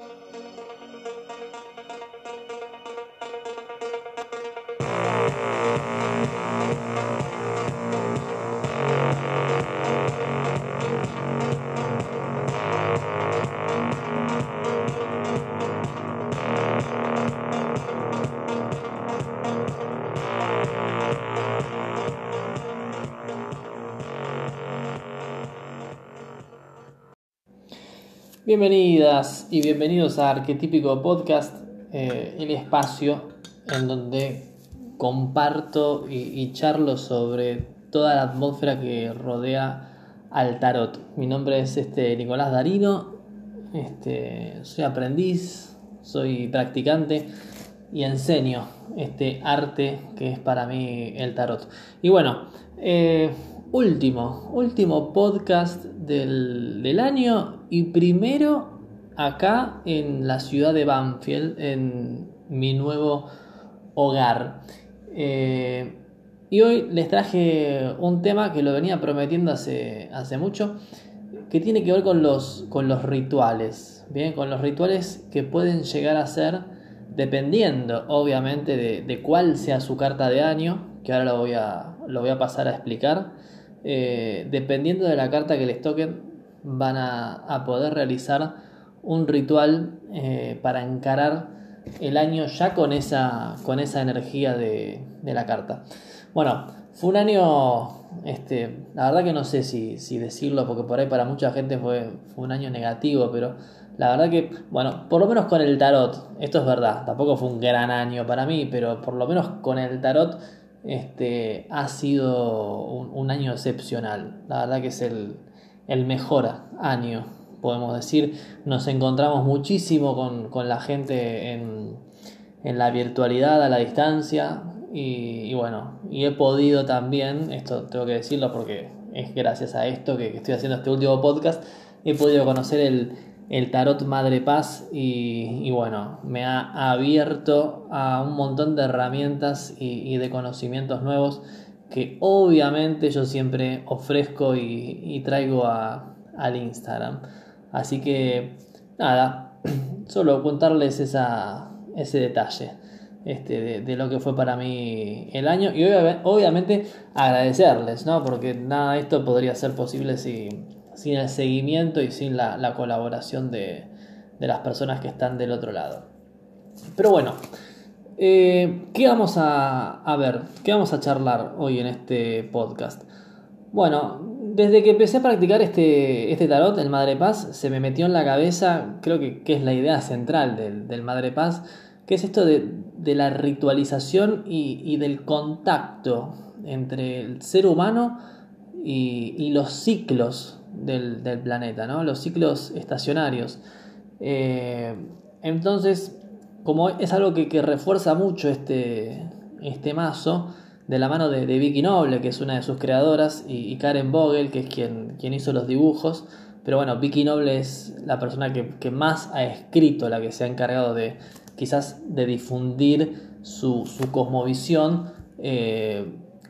you Bienvenidas y bienvenidos a Arquetípico Podcast, eh, el espacio en donde comparto y, charlo sobre toda la atmósfera que rodea al tarot. Mi nombre es este, Nicolás Darino, este, soy aprendiz, soy practicante y enseño este arte que es para mí el tarot. Y bueno, eh, último, último podcast del, del, año y primero acá en la ciudad de Banfield, en mi nuevo hogar. Eh, y hoy les traje un tema que lo venía prometiendo hace, hace mucho, que tiene que ver con los, con los rituales, ¿bien? con los rituales que pueden llegar a ser, dependiendo obviamente de, de cuál sea su carta de año, que ahora lo voy a, lo voy a pasar a explicar eh, dependiendo de la carta que les toquen, van a, poder realizar un ritual eh, para encarar el año ya con esa, con esa energía de, la carta. Bueno, fue un año, este, la verdad que no sé si, decirlo, porque por ahí para mucha gente fue, fue un año negativo, pero la verdad que, bueno, por lo menos con el tarot, esto es verdad, tampoco fue un gran año para mí, pero por lo menos con el tarot este, ha sido un, año excepcional. La verdad que es el, mejor año, podemos decir. Nos encontramos muchísimo con, la gente en, la virtualidad, a la distancia. Y, bueno, y he podido también, esto tengo que decirlo porque es gracias a esto que estoy haciendo este último podcast, he podido conocer el, el tarot Madre Paz y, bueno, me ha abierto a un montón de herramientas y, de conocimientos nuevos que obviamente yo siempre ofrezco y, traigo a, al Instagram. Así que nada, solo contarles ese detalle. Este, de, lo que fue para mí el año y obviamente agradecerles, ¿no? Porque nada de esto podría ser posible si, sin el seguimiento y sin la, colaboración de, las personas que están del otro lado. Pero bueno, eh, ¿qué vamos a, ver? ¿Qué vamos a charlar hoy en este podcast? Bueno, desde que empecé a practicar este, este tarot, el Madre Paz, se me metió en la cabeza, creo que, es la idea central del, Madre Paz, que es esto de, la ritualización y, del contacto entre el ser humano y, y los ciclos del, planeta, ¿no? los ciclos estacionarios. Eh, entonces, como es algo que, refuerza mucho este, este mazo, de la mano de, Vicky Noble, que es una de sus creadoras, y, Karen Vogel, que es quien, quien, hizo los dibujos. Pero bueno, Vicky Noble es la persona que, más ha escrito, la que se ha encargado de quizás de difundir su, su cosmovisión. Eh,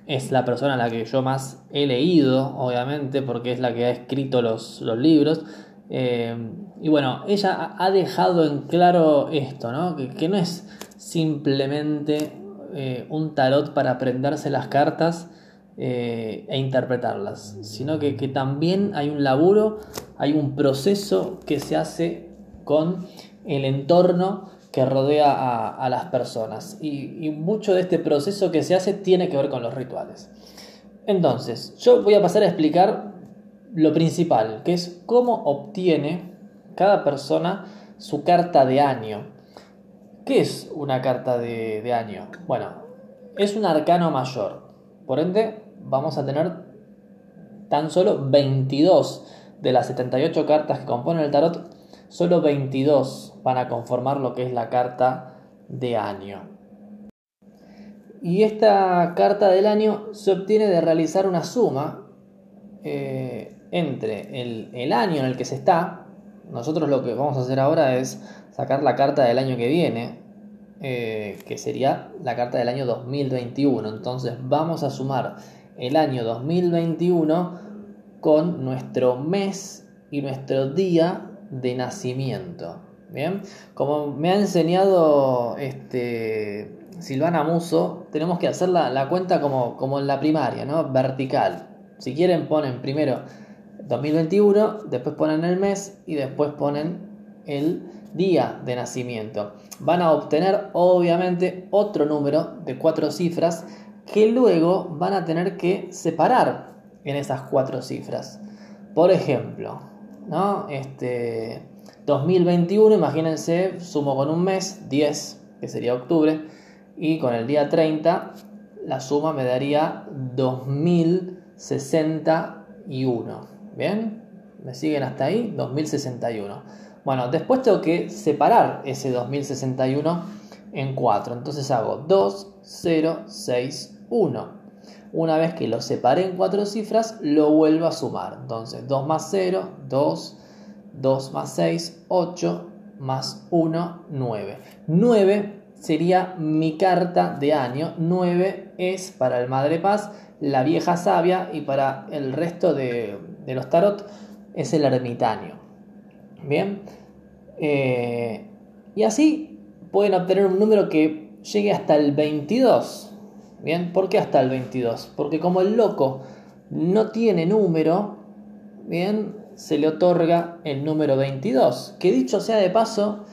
es la persona a la que yo más he leído, obviamente, porque es la que ha escrito los, libros. Eh, y bueno, ella ha dejado en claro esto, ¿no? Que, no es simplemente eh, un tarot para aprenderse las cartas eh, e interpretarlas, sino que, que también hay un laburo, hay un proceso que se hace con el entorno que rodea a, las personas. Y, mucho de este proceso que se hace tiene que ver con los rituales. Entonces, yo voy a pasar a explicar lo principal, que es cómo obtiene cada persona su carta de año. ¿Qué es una carta de, de año? Bueno, es un arcano mayor. Por ende, vamos a tener tan solo 22 de las 78 cartas que componen el tarot solo 22 van a conformar lo que es la carta de año. Y esta carta del año se obtiene de realizar una suma eh, entre el, año en el que se está. Nosotros lo que vamos a hacer ahora es sacar la carta del año que viene, eh, que sería la carta del año 2021. Entonces vamos a sumar el año 2021 con nuestro mes y nuestro día de nacimiento. Bien, como me ha enseñado este, Silvana Muso, tenemos que hacer la, cuenta como, como, en la primaria, ¿no? Vertical. Si quieren ponen primero 2021, después ponen el mes y después ponen el día de nacimiento. Van a obtener obviamente otro número de cuatro cifras que luego van a tener que separar en esas cuatro cifras. Por ejemplo, ¿no? Este 2021, imagínense, sumo con un mes, 10, que sería octubre, y con el día 30, la suma me daría 2061. ¿Bien? ¿Me siguen hasta ahí? 2061. Bueno, después tengo que separar ese 2061 en 4. Entonces hago 2, 0, 6, 1. Una vez que lo separé en cuatro cifras, lo vuelvo a sumar. Entonces 2 más 0, 2, 2 más 6, 8, más 1, 9. 9 sería mi carta de año. 9 es para el Madre Paz, la vieja sabia, y para el resto de, los tarot es el ermitaño. Bien. Eh, y así pueden obtener un número que llegue hasta el 22. Bien, ¿por qué hasta el 22? Porque como el loco no tiene número, bien, se le otorga el número 22. Que dicho sea de paso,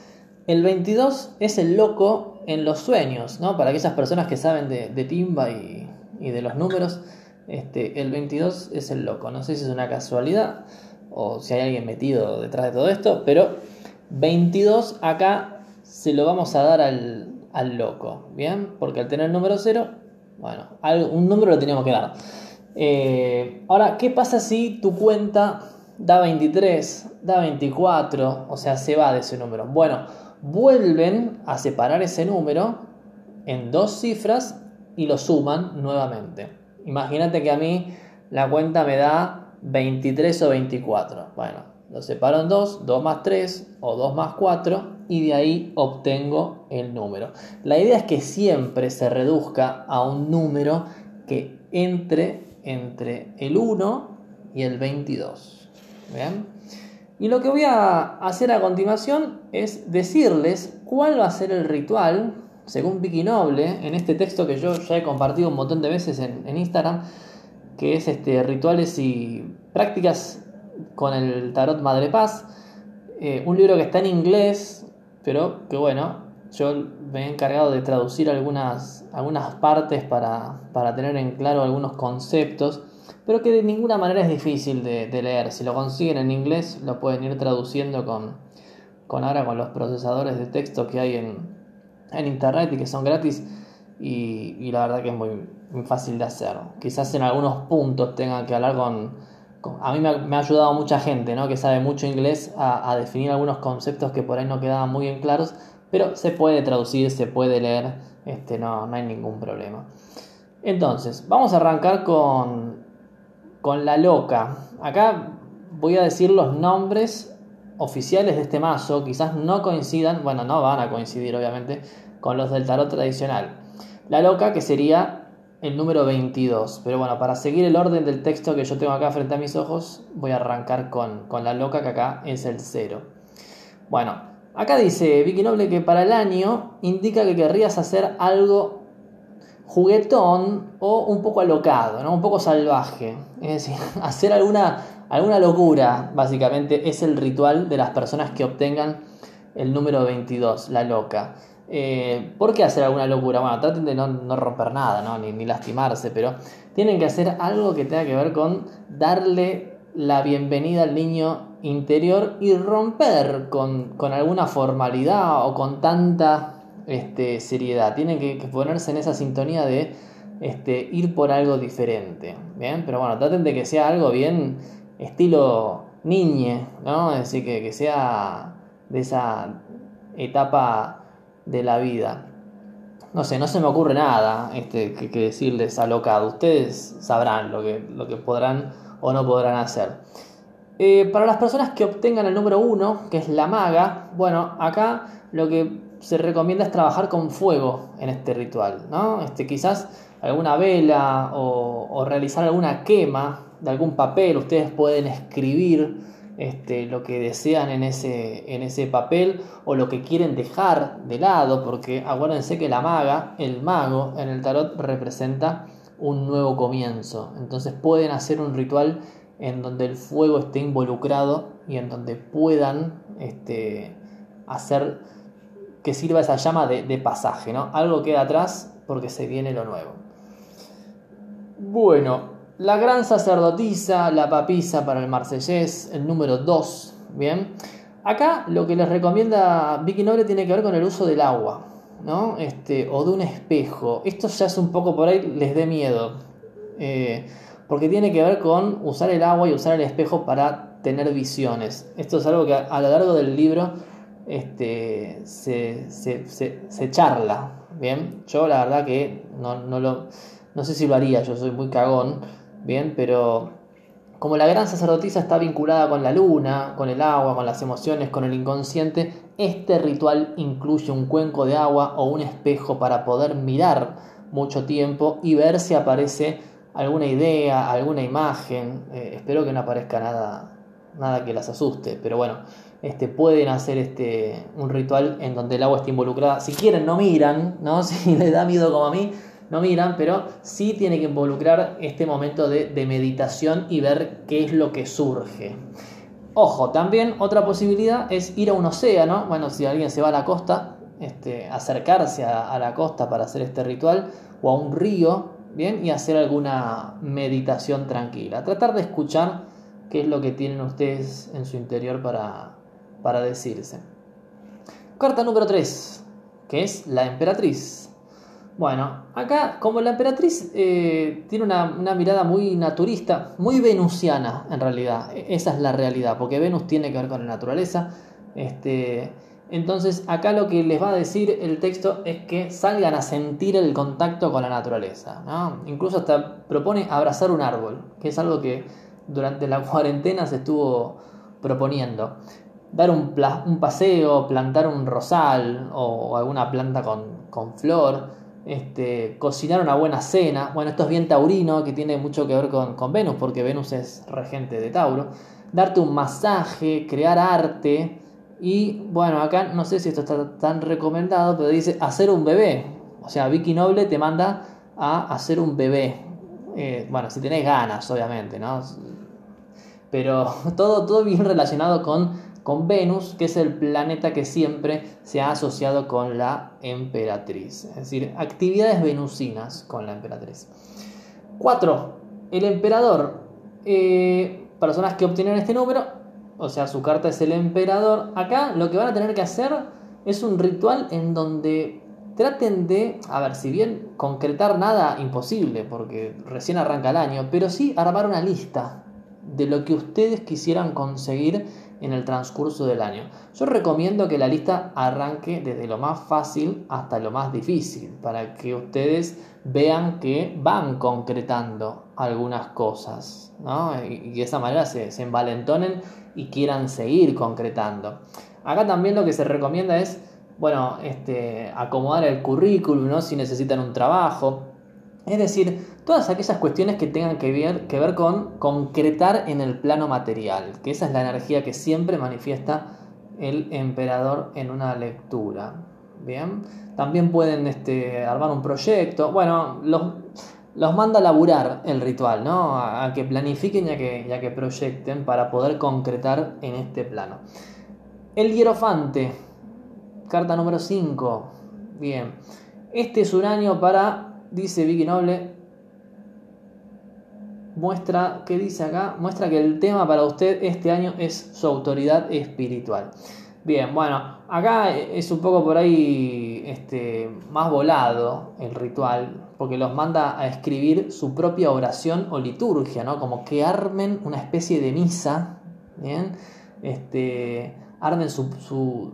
el 22 es el loco en los sueños, ¿no? Para aquellas personas que saben de, timba y, de los números, este, el 22 es el loco. No sé si es una casualidad o si hay alguien metido detrás de todo esto, pero 22 acá se lo vamos a dar al, al loco, ¿bien? Porque al tener el número 0, bueno, un número lo teníamos que dar. Eh, ahora, ¿qué pasa si tu cuenta da 23, da 24, o sea, se va de ese número. Bueno, vuelven a separar ese número en dos cifras y lo suman nuevamente. Imagínate que a mí la cuenta me da 23 o 24. Bueno, lo separo en dos, 2 más 3 o 2 más 4 y de ahí obtengo el número. La idea es que siempre se reduzca a un número que entre entre el 1 y el 22. Y lo que voy a hacer a continuación es decirles cuál va a ser el ritual, según Vicky Noble, en este texto que yo ya he compartido un montón de veces en, Instagram, que es este, rituales y prácticas con el tarot Madre Paz. Eh, un libro que está en inglés, pero que bueno, yo me he encargado de traducir algunas, algunas partes para, para tener en claro algunos conceptos pero que de ninguna manera es difícil de, leer. Si lo consiguen en inglés, lo pueden ir traduciendo con, con ahora con los procesadores de texto que hay en, internet y que son gratis. Y, la verdad que es muy, fácil de hacer. Quizás en algunos puntos tengan que hablar con. A mí me ha, ayudado mucha gente ¿no? que sabe mucho inglés a, a, definir algunos conceptos que por ahí no quedaban muy bien claros, pero se puede traducir, se puede leer, este, no, no hay ningún problema. Entonces, vamos a arrancar con con la loca. Acá voy a decir los nombres oficiales de este mazo, quizás no coincidan, bueno, no van a coincidir obviamente con los del tarot tradicional. La loca que sería el número 22, pero bueno, para seguir el orden del texto que yo tengo acá frente a mis ojos, voy a arrancar con, con la loca que acá es el 0. Bueno, acá dice Vicky Noble que para el año indica que querrías hacer algo juguetón o un poco alocado, ¿no? un poco salvaje. Es decir, hacer alguna, alguna locura, básicamente, es el ritual de las personas que obtengan el número 22, la loca. Eh, ¿Por qué hacer alguna locura? Bueno, traten de no, romper nada, ¿no? Ni, lastimarse, pero tienen que hacer algo que tenga que ver con darle la bienvenida al niño interior y romper con, con alguna formalidad o con tanta este, seriedad, tienen que, ponerse en esa sintonía de este, ir por algo diferente. ¿bien? Pero bueno, traten de que sea algo bien estilo niñe, ¿no? Es decir, que, sea de esa etapa de la vida. No sé, no se me ocurre nada este, que, decirles alocado. Ustedes sabrán lo que, lo que podrán o no podrán hacer. Eh, para las personas que obtengan el número 1, que es la maga, bueno, acá lo que se recomienda es trabajar con fuego en este ritual, ¿no? Este, quizás alguna vela o, realizar alguna quema de algún papel, ustedes pueden escribir este, lo que desean en ese, en ese papel o lo que quieren dejar de lado, porque acuérdense que la maga, el mago en el tarot representa un nuevo comienzo. Entonces pueden hacer un ritual en donde el fuego esté involucrado y en donde puedan este, hacer que sirva esa llama de, pasaje, ¿no? Algo queda atrás porque se viene lo nuevo. Bueno, la gran sacerdotisa, la papisa para el marsellés, el número 2. Bien. Acá lo que les recomienda Vicky Noble tiene que ver con el uso del agua, ¿no? Este, o de un espejo. Esto ya es un poco por ahí, les dé miedo. Eh, porque tiene que ver con usar el agua y usar el espejo para tener visiones. Esto es algo que a, lo largo del libro este, se, se, charla. Bien, yo la verdad que no, no, lo, no sé si lo haría, yo soy muy cagón. Bien, pero como la gran sacerdotisa está vinculada con la luna, con el agua, con las emociones, con el inconsciente, este ritual incluye un cuenco de agua o un espejo para poder mirar mucho tiempo y ver si aparece alguna idea, alguna imagen. Eh, espero que no aparezca nada, nada que las asuste, pero bueno, este, pueden hacer este, un ritual en donde el agua esté involucrada. Si quieren, no miran, ¿no? Si les da miedo como a mí, no miran, pero sí tiene que involucrar este momento de, meditación y ver qué es lo que surge. Ojo, también otra posibilidad es ir a un océano. Bueno, si alguien se va a la costa, este, acercarse a, a la costa para hacer este ritual, o a un río, ¿bien? Y hacer alguna meditación tranquila. Tratar de escuchar qué es lo que tienen ustedes en su interior para, para decirse. Carta número 3, que es la emperatriz. Bueno, acá como la emperatriz eh, tiene una, una, mirada muy naturista, muy venusiana en realidad, e, esa es la realidad, porque Venus tiene que ver con la naturaleza. Este, entonces acá lo que les va a decir el texto es que salgan a sentir el contacto con la naturaleza. ¿no? Incluso hasta propone abrazar un árbol, que es algo que durante la cuarentena se estuvo proponiendo. Dar un, un paseo, plantar un rosal o alguna planta con, con flor, este, cocinar una buena cena. Bueno, esto es bien taurino, que tiene mucho que ver con, con Venus, porque Venus es regente de Tauro. Darte un masaje, crear arte y bueno, acá no sé si esto está tan recomendado, pero dice hacer un bebé. O sea, Vicky Noble te manda a hacer un bebé. Eh, bueno, si tenés ganas, obviamente, ¿no? Pero todo, todo bien relacionado con, con Venus, que es el planeta que siempre se ha asociado con la emperatriz. Es decir, actividades venusinas con la emperatriz. 4. El emperador. Eh, personas que obtienen este número o sea, su carta es el emperador. Acá lo que van a tener que hacer es un ritual en donde traten de, a ver, si bien concretar nada imposible, porque recién arranca el año, pero sí armar una lista de lo que ustedes quisieran conseguir en el transcurso del año. Yo recomiendo que la lista arranque desde lo más fácil hasta lo más difícil, para que ustedes vean que van concretando algunas cosas, ¿no? y, de esa manera se, se envalentonen y quieran seguir concretando. Acá también lo que se recomienda es, bueno, este, acomodar el currículum, ¿no? si necesitan un trabajo. Es decir, todas aquellas cuestiones que tengan que ver, que ver con concretar en el plano material, que esa es la energía que siempre manifiesta el emperador en una lectura. Bien, también pueden este, armar un proyecto. Bueno, los, los manda a laburar el ritual, ¿no? A, que planifiquen y a que, que proyecten para poder concretar en este plano. El hierofante, carta número 5. Bien, este es un año para, dice Vicky Noble, muestra, ¿qué dice acá? Muestra que el tema para usted este año es su autoridad espiritual. Bien, bueno, acá es un poco por ahí este, más volado el ritual, porque los manda a escribir su propia oración o liturgia, ¿no? Como que armen una especie de misa, ¿bien? Este, armen su,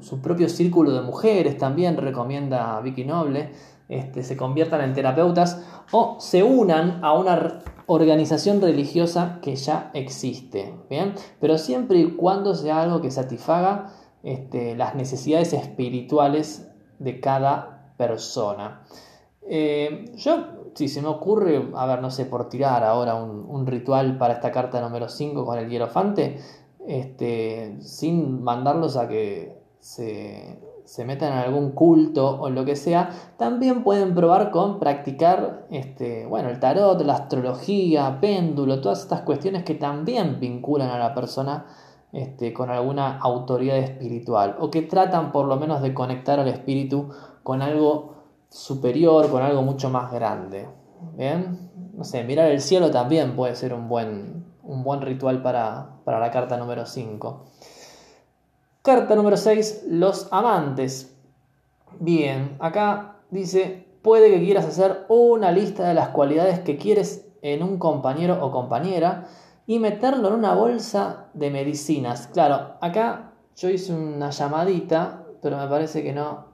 su, propio círculo de mujeres, también recomienda Vicky Noble, este, se conviertan en terapeutas o se unan a una organización religiosa que ya existe, ¿bien? Pero siempre y cuando sea algo que satisfaga este, las necesidades espirituales de cada persona. Eh, yo, si se me ocurre, a ver, no sé, por tirar ahora un, ritual para esta carta número 5 con el hierofante, este, sin mandarlos a que se, se metan en algún culto o lo que sea, también pueden probar con practicar este, bueno, el tarot, la astrología, péndulo, todas estas cuestiones que también vinculan a la persona este, con alguna autoridad espiritual o que tratan por lo menos de conectar al espíritu con algo superior, con algo mucho más grande. ¿Bien? No sé, mirar el cielo también puede ser un buen, un buen ritual para, para la carta número 5. Carta número 6, los amantes. Bien, acá dice, puede que quieras hacer una lista de las cualidades que quieres en un compañero o compañera y meterlo en una bolsa de medicinas. Claro, acá yo hice una llamadita, pero me parece que no.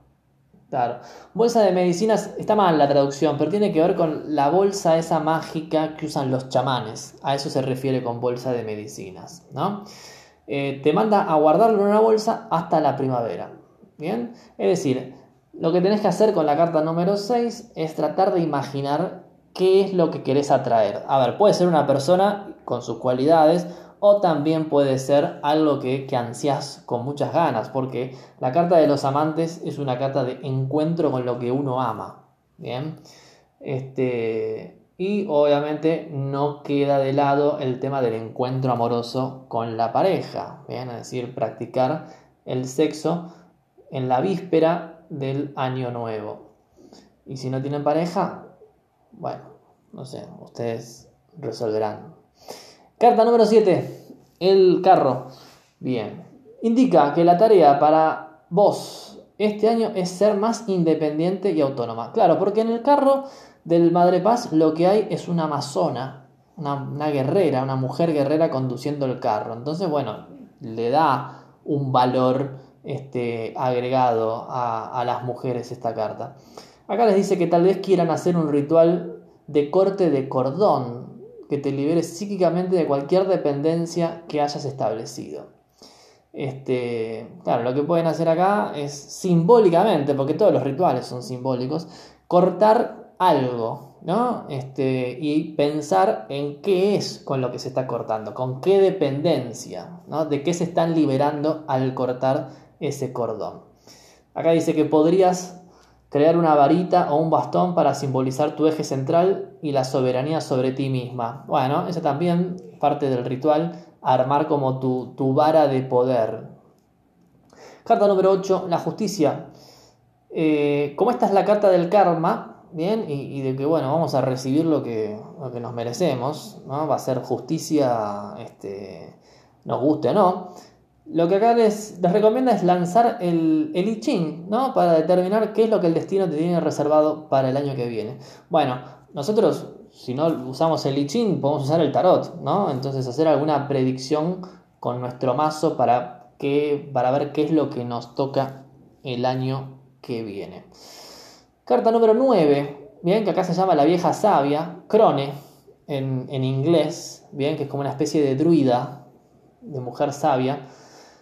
Claro, bolsa de medicinas, está mal la traducción, pero tiene que ver con la bolsa esa mágica que usan los chamanes. A eso se refiere con bolsa de medicinas, ¿no? Eh, te manda a guardarlo en una bolsa hasta la primavera. Bien, es decir, lo que tenés que hacer con la carta número 6 es tratar de imaginar qué es lo que querés atraer. A ver, puede ser una persona con sus cualidades o también puede ser algo que, que ansias con muchas ganas, porque la carta de los amantes es una carta de encuentro con lo que uno ama. Bien, este, y obviamente no queda de lado el tema del encuentro amoroso con la pareja, bien, es decir, practicar el sexo en la víspera del año nuevo. Y si no tienen pareja, bueno, no sé, ustedes resolverán. Carta número 7. El carro. Bien. Indica que la tarea para vos este año es ser más independiente y autónoma. Claro, porque en el carro del Madre Paz lo que hay es una amazona, una, guerrera, una mujer guerrera conduciendo el carro. Entonces, bueno, le da un valor este, agregado a, las mujeres esta carta. Acá les dice que tal vez quieran hacer un ritual de corte de cordón que te libere psíquicamente de cualquier dependencia que hayas establecido. Este, claro, lo que pueden hacer acá es simbólicamente, porque todos los rituales son simbólicos, cortar algo, ¿no? Este, y pensar en qué es con lo que se está cortando, con qué dependencia, ¿no? De qué se están liberando al cortar ese cordón. Acá dice que podrías crear una varita o un bastón para simbolizar tu eje central y la soberanía sobre ti misma. Bueno, esa también parte del ritual, armar como tu, tu vara de poder. Carta número 8, la justicia. Eh, como esta es la carta del karma, bien, y, de que bueno, vamos a recibir lo que, lo que nos merecemos, ¿no? va a ser justicia, este, nos guste o no. Lo que acá les, recomienda es lanzar el, el I Ching, ¿no? Para determinar qué es lo que el destino te tiene reservado para el año que viene. Bueno, nosotros, si no usamos el I podemos usar el tarot, ¿no? Entonces hacer alguna predicción con nuestro mazo para, que, para ver qué es lo que nos toca el año que viene. Carta número 9, bien, que acá se llama la vieja sabia, Crone, en, en inglés, bien, que es como una especie de druida, de mujer sabia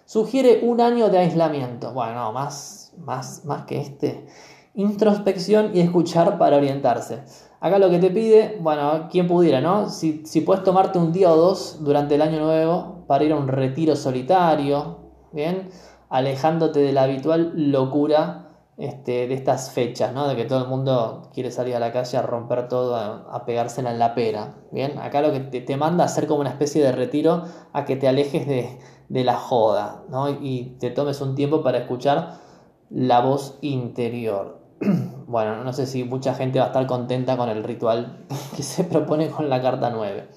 Sugiere un año de aislamiento. Bueno, más, más, más que este. Introspección y escuchar para orientarse. Acá lo que te pide, bueno, quien pudiera, ¿no? Si, si puedes tomarte un día o dos durante el año nuevo para ir a un retiro solitario, ¿bien? Alejándote de la habitual locura este, de estas fechas, ¿no? De que todo el mundo quiere salir a la calle a romper todo, a, a pegársela en la pera, ¿bien? Acá lo que te, manda a hacer como una especie de retiro a que te alejes de, de la joda, ¿no? Y te tomes un tiempo para escuchar la voz interior. bueno, no sé si mucha gente va a estar contenta con el ritual que se propone con la carta 9.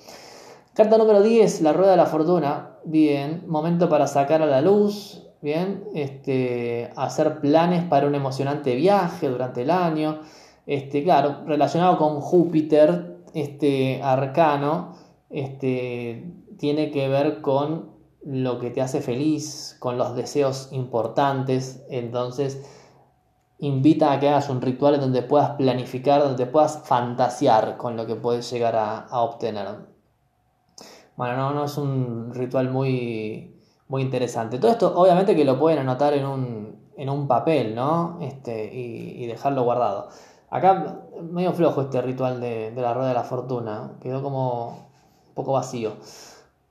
Carta número 10, la rueda de la fortuna. Bien, momento para sacar a la luz. Bien, este, hacer planes para un emocionante viaje durante el año. Este, claro, relacionado con Júpiter, este arcano, este, tiene que ver con lo que te hace feliz, con los deseos importantes. Entonces, invita a que hagas un ritual en donde puedas planificar, donde puedas fantasear con lo que puedes llegar a, obtener. Bueno, no, no es un ritual muy, muy interesante. Todo esto, obviamente, que lo pueden anotar en un, en un papel, ¿no? Este, y, dejarlo guardado. Acá, medio flojo este ritual de, de la rueda de la fortuna. Quedó como un poco vacío.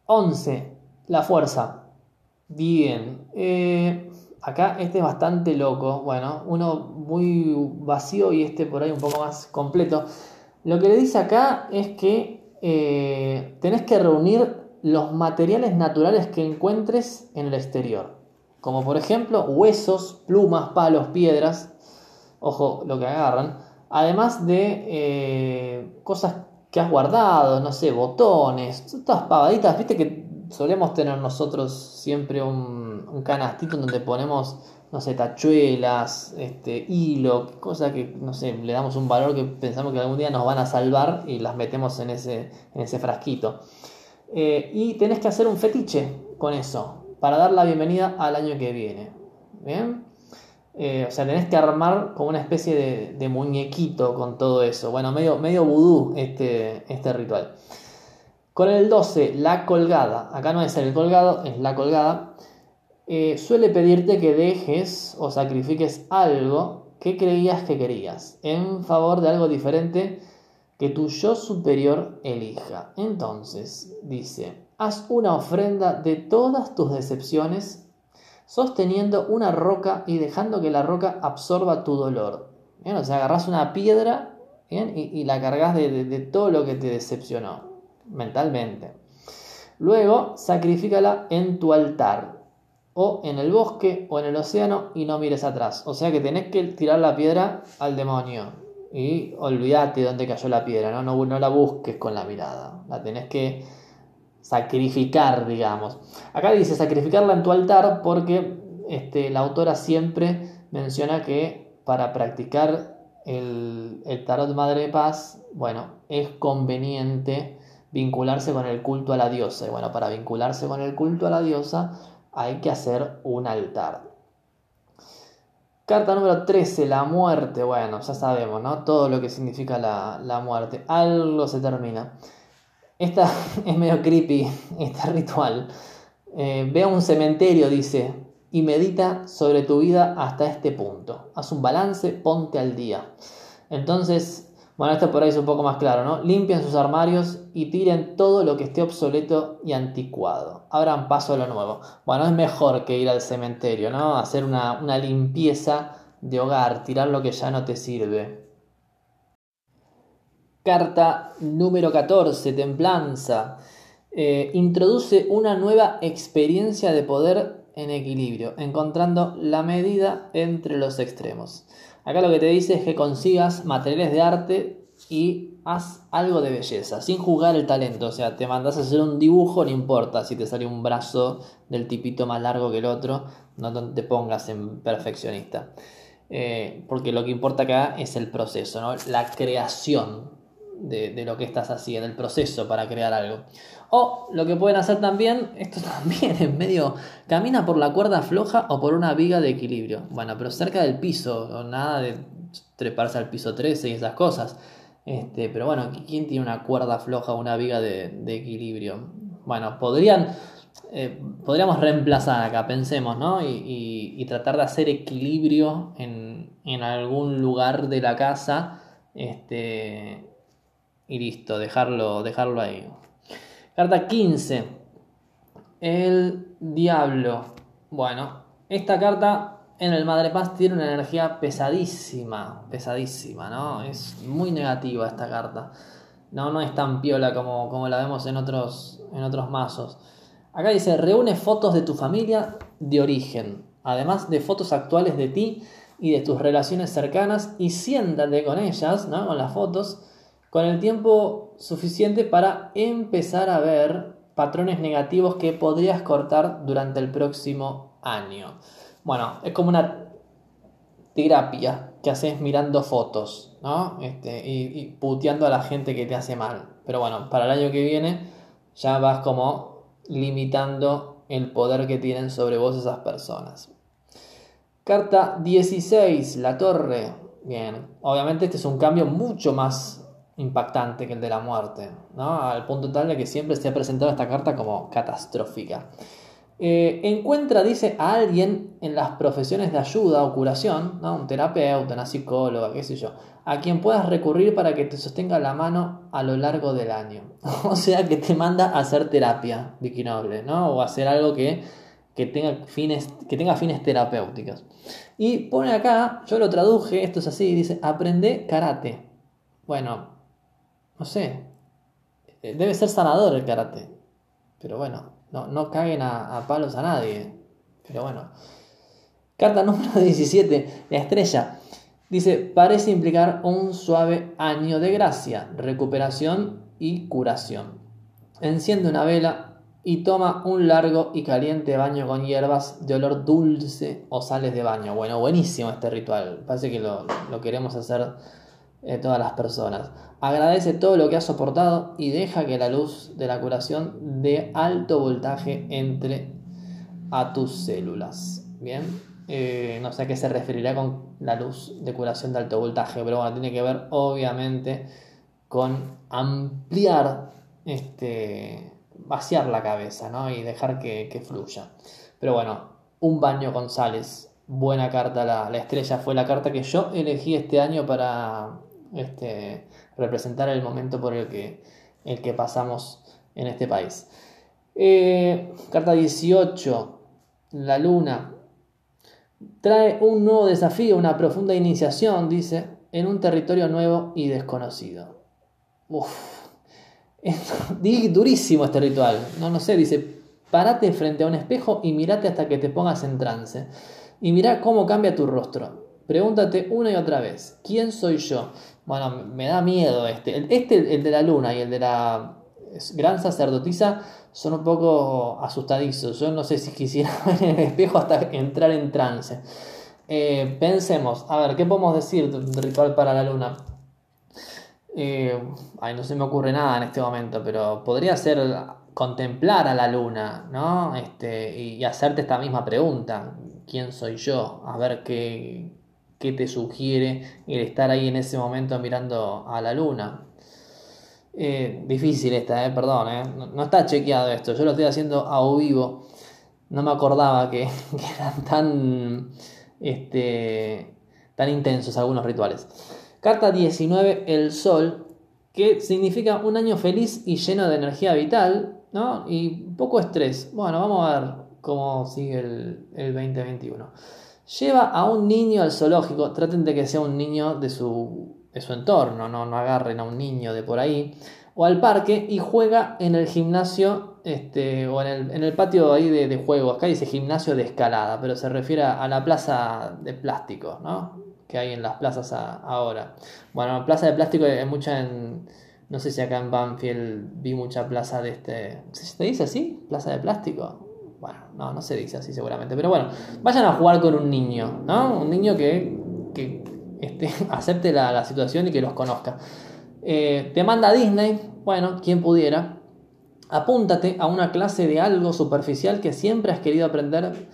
11 la fuerza. Bien. Eh, acá este es bastante loco. Bueno, uno muy vacío y este por ahí un poco más completo. Lo que le dice acá es que eh, tenés que reunir los materiales naturales que encuentres en el exterior. Como por ejemplo huesos, plumas, palos, piedras. Ojo lo que agarran. Además de eh, cosas que has guardado, no sé, botones, todas pavaditas, viste que solemos tener nosotros siempre un, un canastito donde ponemos, no sé, tachuelas, este, hilo, cosas que, no sé, le damos un valor que pensamos que algún día nos van a salvar y las metemos en ese, en ese frasquito. Eh, y tenés que hacer un fetiche con eso para dar la bienvenida al año que viene. ¿Bien? Eh, o sea, tenés que armar como una especie de, muñequito con todo eso. Bueno, medio, medio vudú este, este ritual. Con el 12, la colgada. Acá no es el colgado, es la colgada. Eh, suele pedirte que dejes o sacrifiques algo que creías que querías en favor de algo diferente que tu yo superior elija. Entonces, dice, haz una ofrenda de todas tus decepciones sosteniendo una roca y dejando que la roca absorba tu dolor. O sea, agarras una piedra Y, la cargas de, todo lo que te decepcionó mentalmente. Luego, sacrifícala en tu altar, o en el bosque, o en el océano, y no mires atrás. O sea que tenés que tirar la piedra al demonio. Y olvídate de dónde cayó la piedra, ¿no? No, no la busques con la mirada. La tenés que sacrificar, digamos. Acá dice sacrificarla en tu altar porque este, la autora siempre menciona que para practicar el, el tarot Madre de Paz, bueno, es conveniente vincularse con el culto a la diosa. Y bueno, para vincularse con el culto a la diosa hay que hacer un altar. Carta número 13, la muerte. Bueno, ya sabemos, ¿no? Todo lo que significa la, la muerte. Algo se termina. Esta es medio creepy, este ritual. Eh, ve a un cementerio, dice, y medita sobre tu vida hasta este punto. Haz un balance, ponte al día. Entonces, bueno, esto por ahí es un poco más claro, ¿no? Limpian sus armarios y tiren todo lo que esté obsoleto y anticuado. Abran paso a lo nuevo. Bueno, es mejor que ir al cementerio, ¿no? Hacer una, una limpieza de hogar, tirar lo que ya no te sirve. Carta número 14, Templanza. Eh, introduce una nueva experiencia de poder en equilibrio, encontrando la medida entre los extremos. Acá lo que te dice es que consigas materiales de arte y haz algo de belleza, sin juzgar el talento. O sea, te mandas a hacer un dibujo, no importa si te sale un brazo del tipito más largo que el otro, no te pongas en perfeccionista. Eh, porque lo que importa acá es el proceso, ¿no? la creación de, lo que estás haciendo, el proceso para crear algo. O lo que pueden hacer también, esto también es medio, camina por la cuerda floja o por una viga de equilibrio. Bueno, pero cerca del piso, nada de treparse al piso 13 y esas cosas. Este, pero bueno, ¿quién tiene una cuerda floja o una viga de, equilibrio? Bueno, podrían, eh, podríamos reemplazar acá, pensemos, ¿no? Y, tratar de hacer equilibrio en, en algún lugar de la casa. Este, y listo, dejarlo, dejarlo ahí. Carta 15. El diablo. Bueno, esta carta en el Madre Paz tiene una energía pesadísima, pesadísima, ¿no? Es muy negativa esta carta. No, no es tan piola como, como la vemos en otros, en otros mazos. Acá dice, reúne fotos de tu familia de origen, además de fotos actuales de ti y de tus relaciones cercanas y siéntate con ellas, ¿no? Con las fotos con el tiempo suficiente para empezar a ver patrones negativos que podrías cortar durante el próximo año. Bueno, es como una terapia que haces mirando fotos, ¿no? Este, y, puteando a la gente que te hace mal. Pero bueno, para el año que viene ya vas como limitando el poder que tienen sobre vos esas personas. Carta 16, la torre. Bien, obviamente este es un cambio mucho más impactante que el de la muerte, ¿no? al punto tal de que siempre se ha presentado esta carta como catastrófica. Eh, encuentra, dice, a alguien en las profesiones de ayuda o curación, ¿no? un terapeuta, una psicóloga, qué sé yo, a quien puedas recurrir para que te sostenga la mano a lo largo del año. o sea, que te manda a hacer terapia, Vicky Noble, ¿no? o hacer algo que, que tenga fines, que tenga fines terapéuticos. Y pone acá, yo lo traduje, esto es así, dice, aprende karate. Bueno, no sé, eh, debe ser sanador el karate. Pero bueno, no, no caguen a, palos a nadie. Pero bueno. Carta número 17, la estrella. Dice, parece implicar un suave año de gracia, recuperación y curación. Enciende una vela y toma un largo y caliente baño con hierbas de olor dulce o sales de baño. Bueno, buenísimo este ritual. Parece que lo, lo queremos hacer eh, todas las personas. Agradece todo lo que has soportado y deja que la luz de la curación de alto voltaje entre a tus células. Bien, eh, no sé a qué se referirá con la luz de curación de alto voltaje, pero bueno, tiene que ver obviamente con ampliar, este, vaciar la cabeza ¿no? y dejar que, fluya. Pero bueno, un baño con sales, buena carta, la, la estrella fue la carta que yo elegí este año para este, representar el momento por el que, el que pasamos en este país. Eh, carta 18, la luna. Trae un nuevo desafío, una profunda iniciación, dice, en un territorio nuevo y desconocido. Uf, durísimo este ritual. No, no sé, dice, parate frente a un espejo y mirate hasta que te pongas en trance. Y mira cómo cambia tu rostro. Pregúntate una y otra vez, ¿quién soy yo? Bueno, me da miedo este. Este, el de la luna y el de la gran sacerdotisa, son un poco asustadizos. Yo no sé si quisiera ver en el espejo hasta entrar en trance. Eh, pensemos, a ver, ¿qué podemos decir de ritual para la luna? Eh, ay, no se me ocurre nada en este momento, pero podría ser contemplar a la luna, ¿no? Este, y hacerte esta misma pregunta. ¿Quién soy yo? A ver qué, qué te sugiere el estar ahí en ese momento mirando a la luna. Eh, difícil esta, eh, perdón, eh. No, está chequeado esto, yo lo estoy haciendo a vivo. No me acordaba que, eran tan, este, tan intensos algunos rituales. Carta 19, el sol, que significa un año feliz y lleno de energía vital, ¿no? Y poco estrés. Bueno, vamos a ver cómo sigue el, el 2021. Lleva a un niño al zoológico, traten de que sea un niño de su, de su entorno, ¿no? no agarren a un niño de por ahí, o al parque y juega en el gimnasio este, o en el, en el patio ahí de, de, juego. Acá dice gimnasio de escalada, pero se refiere a, la plaza de plástico, ¿no? Que hay en las plazas ahora. Bueno, plaza de plástico hay mucha en. No sé si acá en Banfield vi mucha plaza de este. ¿Se dice así? ¿Plaza de plástico? Bueno, no, no se dice así seguramente. Pero bueno, vayan a jugar con un niño, ¿no? Un niño que, que este, acepte la, situación y que los conozca. Eh, te manda Disney, bueno, quien pudiera. Apúntate a una clase de algo superficial que siempre has querido aprender,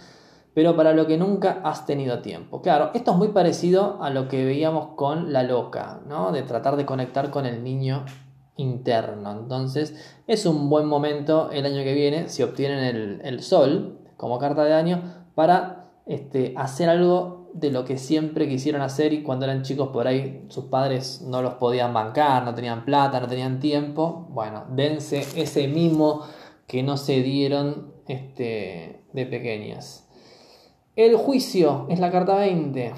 pero para lo que nunca has tenido tiempo. Claro, esto es muy parecido a lo que veíamos con la loca, ¿no? De tratar de conectar con el niño interno. Entonces es un buen momento el año que viene, si obtienen el, sol como carta de año, para este, hacer algo de lo que siempre quisieron hacer y cuando eran chicos por ahí sus padres no los podían bancar, no tenían plata, no tenían tiempo. Bueno, dense ese mimo que no se dieron este, de pequeñas. El juicio es la carta 20.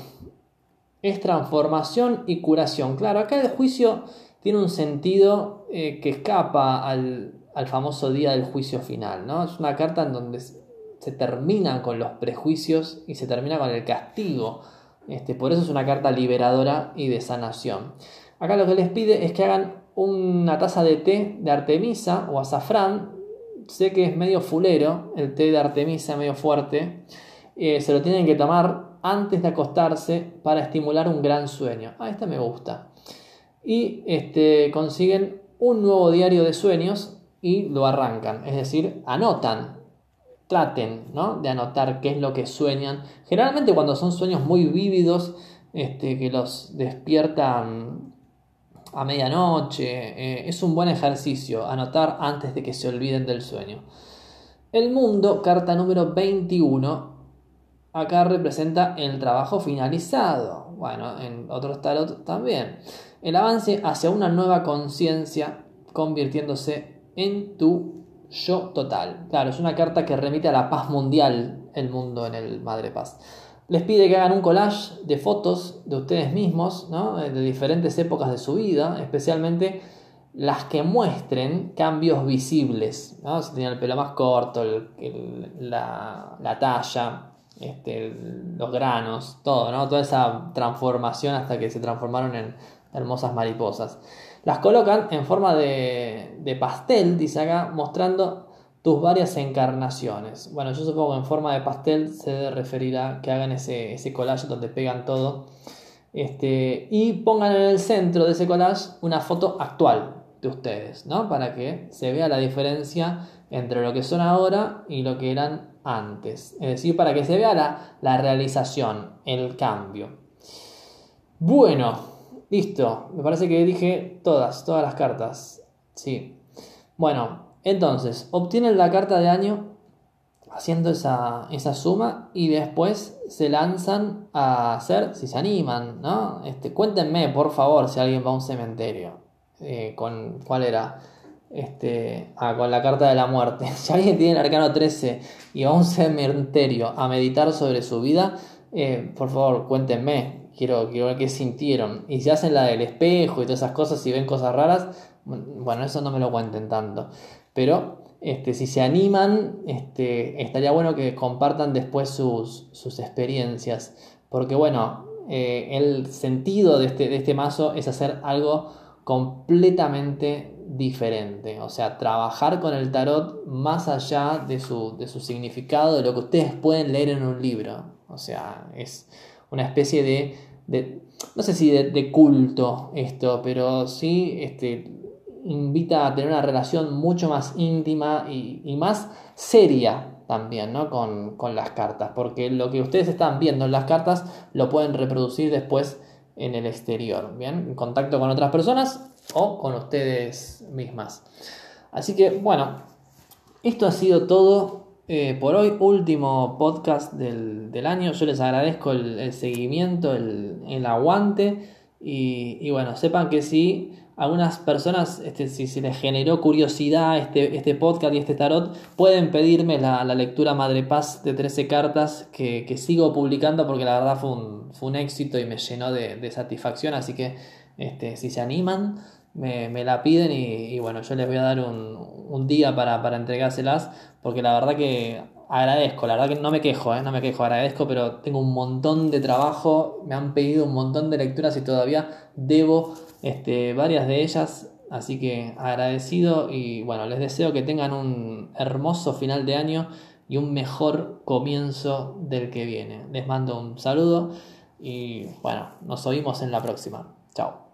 Es transformación y curación. Claro, acá el juicio tiene un sentido eh, que escapa al, famoso día del juicio final, ¿no? Es una carta en donde se termina con los prejuicios y se termina con el castigo. Este, por eso es una carta liberadora y de sanación. Acá lo que les pide es que hagan una taza de té de Artemisa o azafrán. Sé que es medio fulero, el té de Artemisa, medio fuerte. Eh, se lo tienen que tomar antes de acostarse para estimular un gran sueño. Ah, esta me gusta y este, consiguen un nuevo diario de sueños y lo arrancan, es decir, anotan, traten ¿no? de anotar qué es lo que sueñan. Generalmente cuando son sueños muy vívidos, este, que los despiertan a medianoche, eh, es un buen ejercicio anotar antes de que se olviden del sueño. El mundo, carta número 21, acá representa el trabajo finalizado. Bueno, en otros tarot también el avance hacia una nueva conciencia convirtiéndose en tu yo total. Claro, es una carta que remite a la paz mundial, el mundo en el Madre Paz. Les pide que hagan un collage de fotos de ustedes mismos, ¿no? de diferentes épocas de su vida, especialmente las que muestren cambios visibles, ¿no? si tenían el pelo más corto, la, la, talla, este, los granos, todo, ¿no? toda esa transformación hasta que se transformaron en hermosas mariposas. Las colocan en forma de, de pastel, dice acá, mostrando tus varias encarnaciones. Bueno, yo supongo que en forma de pastel se referirá que hagan ese, ese collage donde pegan todo. Este, y pongan en el centro de ese collage una foto actual de ustedes, ¿no? Para que se vea la diferencia entre lo que son ahora y lo que eran antes. Es decir, para que se vea la, la realización, el cambio. Bueno, listo. Me parece que dije todas, todas las cartas. Sí. Bueno, entonces, obtienen la carta de año haciendo esa, suma y después se lanzan a hacer, si se animan, ¿no? Este, cuéntenme, por favor, si alguien va a un cementerio. Eh, con, ¿Cuál era? Este, ah, con la carta de la muerte. Si alguien tiene el arcano 13 y va a un cementerio a meditar sobre su vida, eh, por favor, cuéntenme. Quiero, quiero ver qué sintieron. Y si hacen la del espejo y todas esas cosas y ven cosas raras, bueno, eso no me lo cuenten tanto. Pero este, si se animan, este, estaría bueno que compartan después sus, experiencias. Porque bueno, eh, el sentido de este, de este mazo es hacer algo completamente diferente. O sea, trabajar con el tarot más allá de su, de su significado, de lo que ustedes pueden leer en un libro. O sea, es una especie de, no sé si de, culto esto, pero sí este, invita a tener una relación mucho más íntima y, más seria también ¿no? con, las cartas, porque lo que ustedes están viendo en las cartas lo pueden reproducir después en el exterior, ¿bien? En contacto con otras personas o con ustedes mismas. Así que bueno, esto ha sido todo eh, por hoy, último podcast del, año. Yo les agradezco el, seguimiento, el, aguante y, y bueno, sepan que sí algunas personas, este, si se les generó curiosidad este, este podcast y este tarot, pueden pedirme la, lectura Madre Paz de 13 cartas que, sigo publicando porque la verdad fue un, fue un éxito y me llenó de, satisfacción. Así que este, si se animan, me, la piden y, bueno, yo les voy a dar un, día para, para entregárselas porque la verdad que agradezco, la verdad que no me quejo, ¿eh? no me quejo, agradezco, pero tengo un montón de trabajo, me han pedido un montón de lecturas y todavía debo este, varias de ellas, así que agradecido y bueno, les deseo que tengan un hermoso final de año y un mejor comienzo del que viene. Les mando un saludo y bueno, nos oímos en la próxima. Chao.